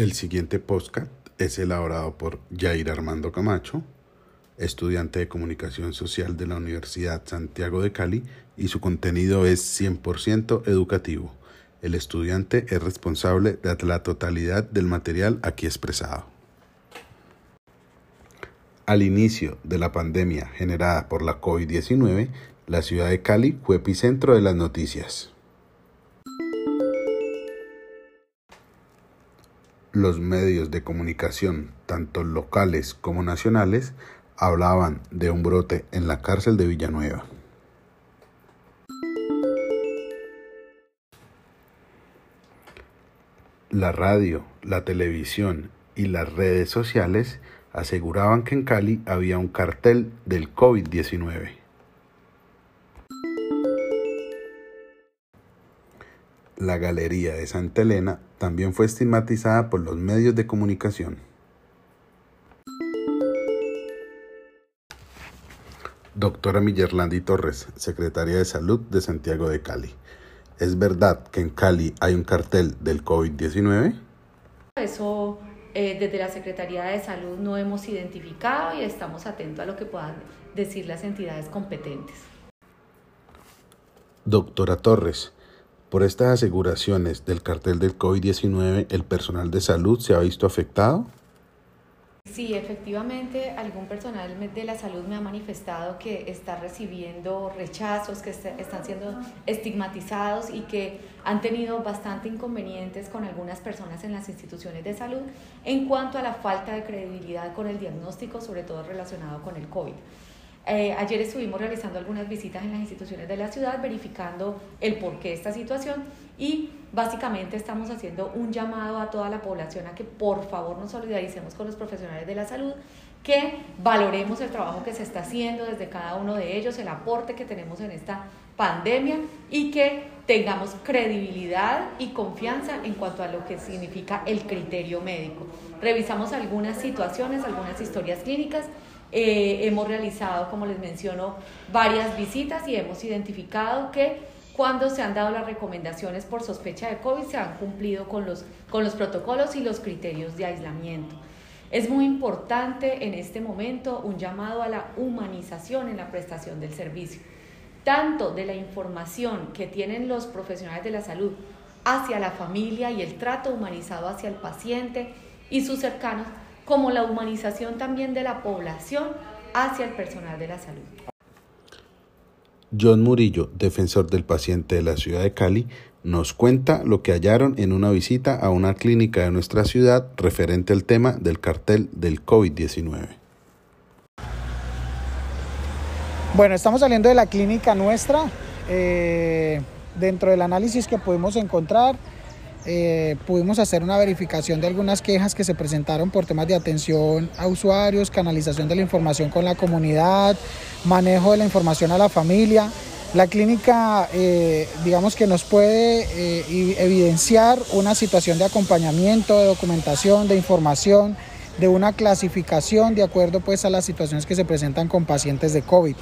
El siguiente podcast es elaborado por Jair Armando Camacho, estudiante de Comunicación Social de la Universidad Santiago de Cali, y su contenido es 100% educativo. El estudiante es responsable de la totalidad del material aquí expresado. Al inicio de la pandemia generada por la COVID-19, la ciudad de Cali fue epicentro de las noticias. Los medios de comunicación, tanto locales como nacionales, hablaban de un brote en la cárcel de Villanueva. La radio, la televisión y las redes sociales aseguraban que en Cali había un cartel del COVID-19. La Galería de Santa Elena también fue estigmatizada por los medios de comunicación. Doctora Millerlandi Torres, Secretaria de Salud de Santiago de Cali. ¿Es verdad que en Cali hay un cartel del COVID-19? Eso eh, desde la Secretaría de Salud no hemos identificado y estamos atentos a lo que puedan decir las entidades competentes. Doctora Torres, por estas aseguraciones del cartel del COVID-19, ¿el personal de salud se ha visto afectado? Sí, efectivamente, algún personal de la salud me ha manifestado que está recibiendo rechazos, que están siendo estigmatizados y que han tenido bastante inconvenientes con algunas personas en las instituciones de salud en cuanto a la falta de credibilidad con el diagnóstico, sobre todo relacionado con el COVID. Eh, ayer estuvimos realizando algunas visitas en las instituciones de la ciudad, verificando el porqué de esta situación y básicamente estamos haciendo un llamado a toda la población a que por favor nos solidaricemos con los profesionales de la salud, que valoremos el trabajo que se está haciendo desde cada uno de ellos, el aporte que tenemos en esta pandemia y que tengamos credibilidad y confianza en cuanto a lo que significa el criterio médico. Revisamos algunas situaciones, algunas historias clínicas eh, hemos realizado, como les menciono, varias visitas y hemos identificado que cuando se han dado las recomendaciones por sospecha de COVID se han cumplido con los, con los protocolos y los criterios de aislamiento. Es muy importante en este momento un llamado a la humanización en la prestación del servicio, tanto de la información que tienen los profesionales de la salud hacia la familia y el trato humanizado hacia el paciente y sus cercanos, como la humanización también de la población hacia el personal de la salud. John Murillo, defensor del paciente de la ciudad de Cali, nos cuenta lo que hallaron en una visita a una clínica de nuestra ciudad referente al tema del cartel del COVID-19. Bueno, estamos saliendo de la clínica nuestra. Eh, dentro del análisis que pudimos encontrar, eh, pudimos hacer una verificación de algunas quejas que se presentaron por temas de atención a usuarios, canalización de la información con la comunidad, manejo de la información a la familia. La clínica, eh, digamos que nos puede eh, evidenciar una situación de acompañamiento, de documentación, de información, de una clasificación de acuerdo pues a las situaciones que se presentan con pacientes de COVID.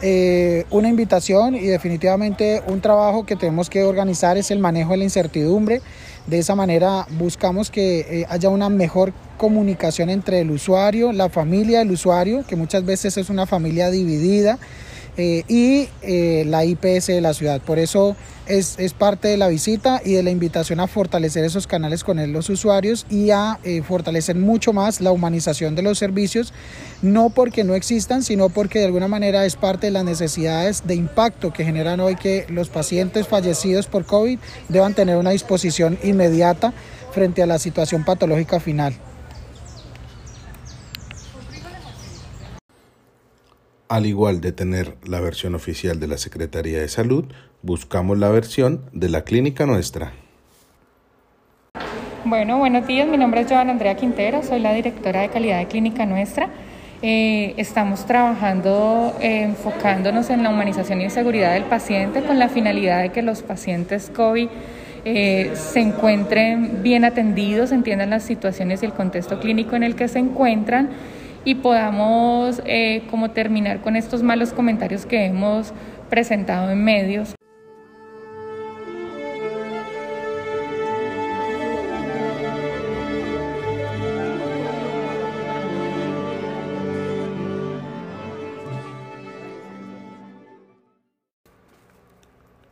Eh, una invitación y definitivamente un trabajo que tenemos que organizar es el manejo de la incertidumbre. De esa manera buscamos que eh, haya una mejor comunicación entre el usuario, la familia del usuario, que muchas veces es una familia dividida, eh, y eh, la IPS de la ciudad. Por eso es, parte de la visita y de la invitación a fortalecer esos canales con los usuarios y a eh, fortalecer mucho más la humanización de los servicios, no porque no existan, sino porque de alguna manera es parte de las necesidades de impacto que generan hoy que los pacientes fallecidos por COVID deban tener una disposición inmediata frente a la situación patológica final. Al igual de tener la versión oficial de la Secretaría de Salud, buscamos la versión de la clínica nuestra. Bueno, buenos días, mi nombre es Joana Andrea Quintero, soy la directora de calidad de clínica nuestra. Eh, estamos trabajando eh, enfocándonos en la humanización y seguridad del paciente con la finalidad de que los pacientes COVID eh, se encuentren bien atendidos, entiendan las situaciones y el contexto clínico en el que se encuentran y podamos eh, como terminar con estos malos comentarios que hemos presentado en medios.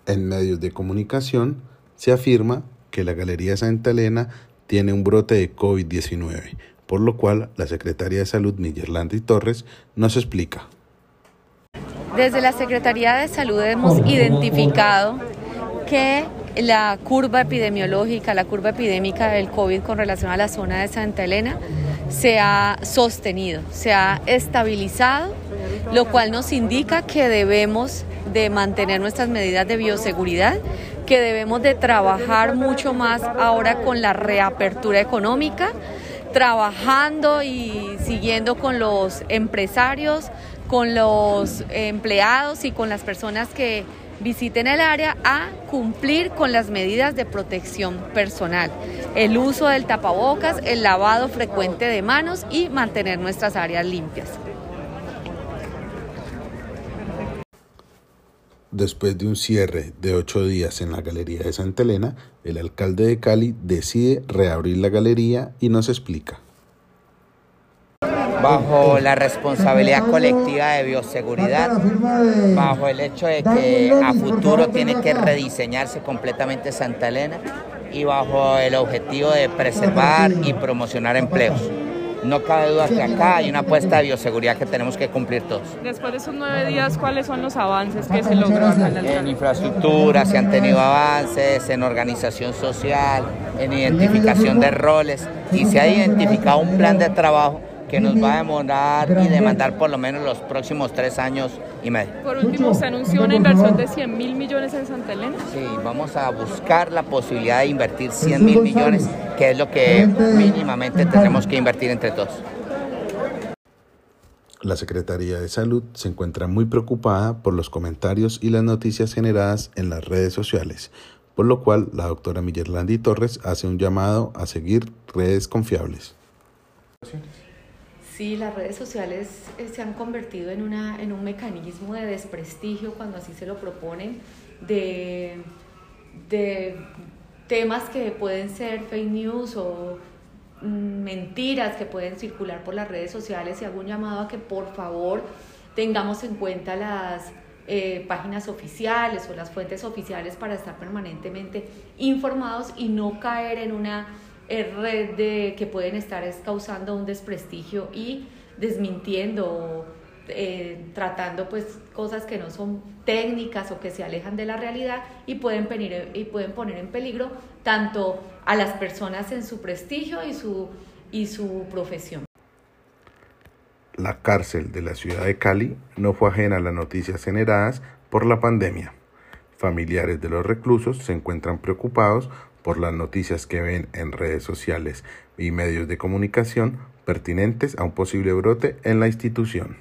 En medios de comunicación se afirma que la Galería Santa Elena tiene un brote de COVID-19, por lo cual la Secretaría de Salud Miguel Torres nos explica. Desde la Secretaría de Salud hemos identificado que la curva epidemiológica, la curva epidémica del COVID con relación a la zona de Santa Elena se ha sostenido, se ha estabilizado, lo cual nos indica que debemos de mantener nuestras medidas de bioseguridad, que debemos de trabajar mucho más ahora con la reapertura económica, trabajando y siguiendo con los empresarios, con los empleados y con las personas que visiten el área a cumplir con las medidas de protección personal, el uso del tapabocas, el lavado frecuente de manos y mantener nuestras áreas limpias. Después de un cierre de ocho días en la Galería de Santa Elena, el alcalde de Cali decide reabrir la galería y nos explica bajo la responsabilidad colectiva de bioseguridad, bajo el hecho de que a futuro tiene que rediseñarse completamente Santa Elena y bajo el objetivo de preservar y promocionar empleos. No cabe duda que acá hay una apuesta de bioseguridad que tenemos que cumplir todos. Después de esos nueve días, ¿cuáles son los avances que se lograron? En infraestructura se han tenido avances, en organización social, en identificación de roles y se ha identificado un plan de trabajo que nos va a demorar y demandar por lo menos los próximos tres años y medio. Por último, se anunció una inversión de 100 mil millones en Santa Elena. Sí, vamos a buscar la posibilidad de invertir 100 mil millones, que es lo que mínimamente tenemos que invertir entre todos. La Secretaría de Salud se encuentra muy preocupada por los comentarios y las noticias generadas en las redes sociales, por lo cual la doctora Millerlandi Torres hace un llamado a seguir redes confiables. Sí, las redes sociales eh, se han convertido en, una, en un mecanismo de desprestigio cuando así se lo proponen, de, de temas que pueden ser fake news o mm, mentiras que pueden circular por las redes sociales. Y hago un llamado a que por favor tengamos en cuenta las eh, páginas oficiales o las fuentes oficiales para estar permanentemente informados y no caer en una red de que pueden estar causando un desprestigio y desmintiendo eh, tratando pues cosas que no son técnicas o que se alejan de la realidad y pueden, venir, y pueden poner en peligro tanto a las personas en su prestigio y su, y su profesión. La cárcel de la ciudad de Cali no fue ajena a las noticias generadas por la pandemia. Familiares de los reclusos se encuentran preocupados por las noticias que ven en redes sociales y medios de comunicación pertinentes a un posible brote en la institución.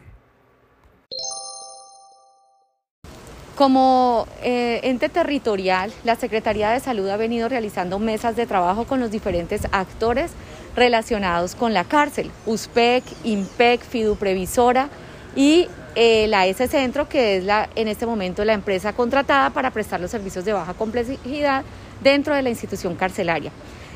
Como eh, ente territorial, la Secretaría de Salud ha venido realizando mesas de trabajo con los diferentes actores relacionados con la cárcel, USPEC, IMPEC, Fiduprevisora y eh, la S Centro, que es la, en este momento la empresa contratada para prestar los servicios de baja complejidad dentro de la institución carcelaria.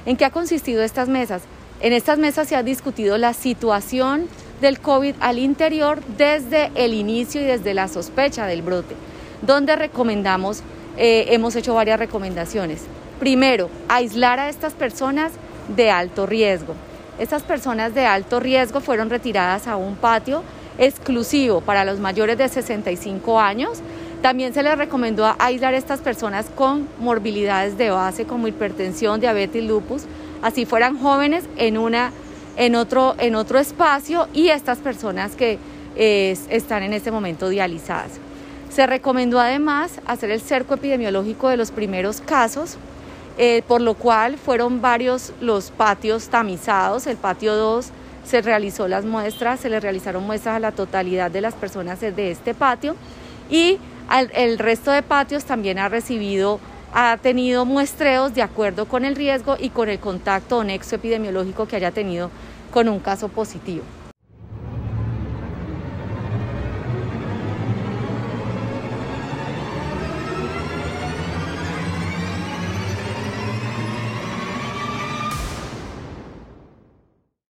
¿En qué ha consistido estas mesas? En estas mesas se ha discutido la situación del COVID al interior desde el inicio y desde la sospecha del brote, donde recomendamos, eh, hemos hecho varias recomendaciones. Primero, aislar a estas personas de alto riesgo. Estas personas de alto riesgo fueron retiradas a un patio exclusivo para los mayores de 65 años también se les recomendó aislar a estas personas con morbilidades de base como hipertensión, diabetes, lupus, así fueran jóvenes en, una, en, otro, en otro espacio y estas personas que están en este momento dializadas. Se recomendó además hacer el cerco epidemiológico de los primeros casos, eh, por lo cual fueron varios los patios tamizados. El patio 2 se realizó las muestras, se le realizaron muestras a la totalidad de las personas de este patio y el resto de patios también ha recibido, ha tenido muestreos de acuerdo con el riesgo y con el contacto o nexo epidemiológico que haya tenido con un caso positivo.